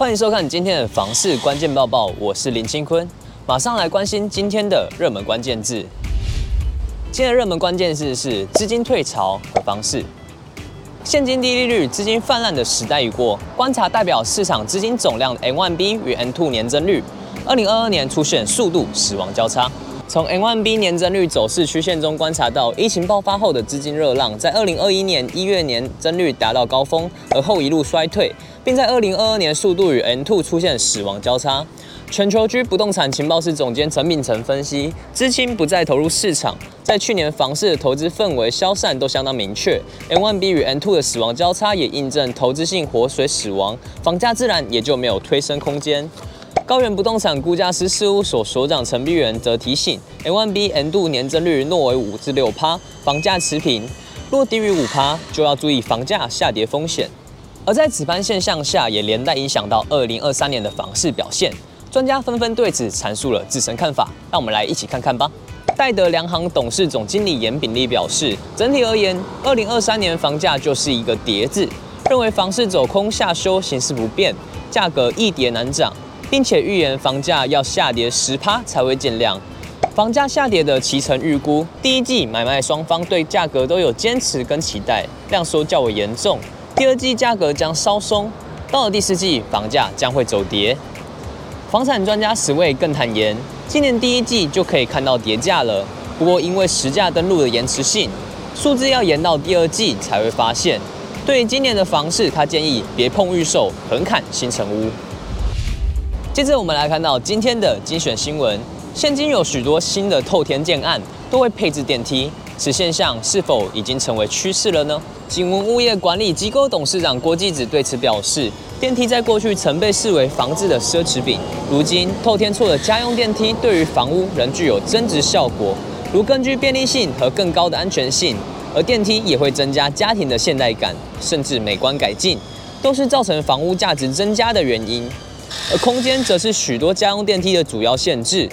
欢迎收看今天的房市关键报报，我是林清坤，马上来关心今天的热门关键字。今天的热门关键字是资金退潮和房市。现金低利率、资金泛滥的时代已过，观察代表市场资金总量的 M1B 与 M2 年增率，二零二二年出现速度死亡交叉。从 M1B 年增率走势曲线中观察到，疫情爆发后的资金热浪，在二零二一年一月年增率达到高峰，而后一路衰退，并在二零二二年速度与 M2 出现死亡交叉。全球居不动产情报室总监陈敏诚分析，资金不再投入市场，在去年房市的投资氛围消散都相当明确。M1B 与 M2 的死亡交叉也印证投资性活水死亡，房价自然也就没有推升空间。高原不动产估价师事务所所长陈碧元则提醒，M1B M2 年增率若为五至六趴，房价持平；若低于五趴，就要注意房价下跌风险。而在此般现象下，也连带影响到二零二三年的房市表现。专家纷纷对此阐述了自身看法，让我们来一起看看吧。戴德梁行董事总经理严炳立表示，整体而言，二零二三年房价就是一个跌字，认为房市走空下修形势不变，价格易跌难涨。并且预言房价要下跌十趴才会见量。房价下跌的期成预估，第一季买卖双方对价格都有坚持跟期待，量缩较为严重。第二季价格将稍松，到了第四季房价将会走跌。房产专家史卫更坦言，今年第一季就可以看到跌价了，不过因为实价登录的延迟性，数字要延到第二季才会发现。对于今年的房市，他建议别碰预售，横砍新成屋。接着我们来看到今天的精选新闻。现今有许多新的透天建案都会配置电梯，此现象是否已经成为趋势了呢？景文物业管理机构董事长郭继子对此表示，电梯在过去曾被视为房子的奢侈品，如今透天厝的家用电梯对于房屋仍具有增值效果，如更具便利性和更高的安全性，而电梯也会增加家庭的现代感，甚至美观改进，都是造成房屋价值增加的原因。而空间则是许多家用电梯的主要限制，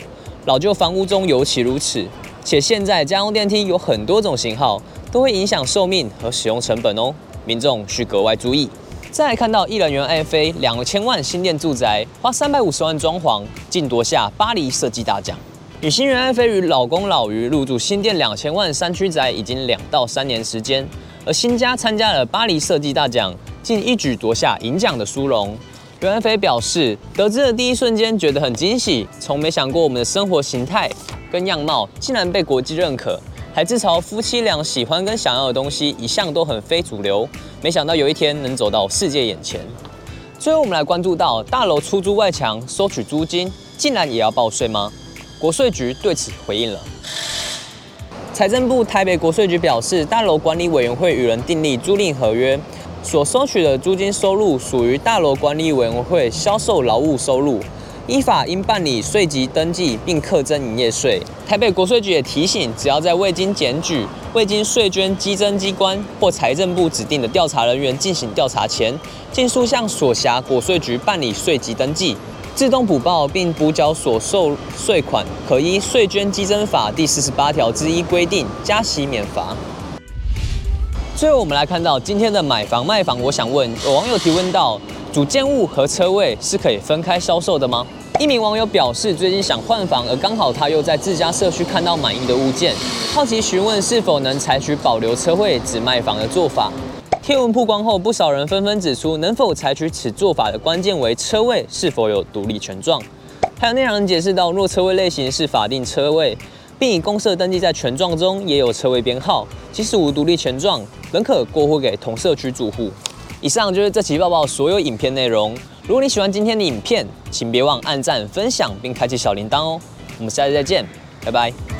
老旧房屋中尤其如此。且现在家用电梯有很多种型号，都会影响寿命和使用成本哦，民众需格外注意。再来看到艺人缘 IFA 两千万新店住宅，花三百五十万装潢，竟夺下巴黎设计大奖。女星缘 IFA 与老公老于入住新店两千万山区宅已经两到三年时间，而新家参加了巴黎设计大奖，竟一举夺下银奖的殊荣。袁安飞表示，得知的第一瞬间觉得很惊喜，从没想过我们的生活形态跟样貌竟然被国际认可，还自嘲夫妻俩喜欢跟想要的东西一向都很非主流，没想到有一天能走到世界眼前。最后，我们来关注到大楼出租外墙收取租金，竟然也要报税吗？国税局对此回应了。财政部台北国税局表示，大楼管理委员会与人订立租赁合约。所收取的租金收入属于大楼管理委员会销售劳务收入，依法应办理税籍登记并课征营业税。台北国税局也提醒，只要在未经检举、未经税捐稽征机关或财政部指定的调查人员进行调查前，尽速向所辖国税局办理税籍登记，自动补报并补缴所收税款，可依税捐稽征法第四十八条之一规定加息免罚。最后，我们来看到今天的买房卖房。我想问，有网友提问到：主建物和车位是可以分开销售的吗？一名网友表示，最近想换房，而刚好他又在自家社区看到满意的物件，好奇询问是否能采取保留车位只卖房的做法。贴文曝光后，不少人纷纷指出，能否采取此做法的关键为车位是否有独立权状。还有内行人解释到，若车位类型是法定车位，并以公社登记在权状中也有车位编号，即使无独立权状，仍可过户给同社区住户。以上就是这期报报所有影片内容。如果你喜欢今天的影片，请别忘按赞、分享并开启小铃铛哦。我们下次再见，拜拜。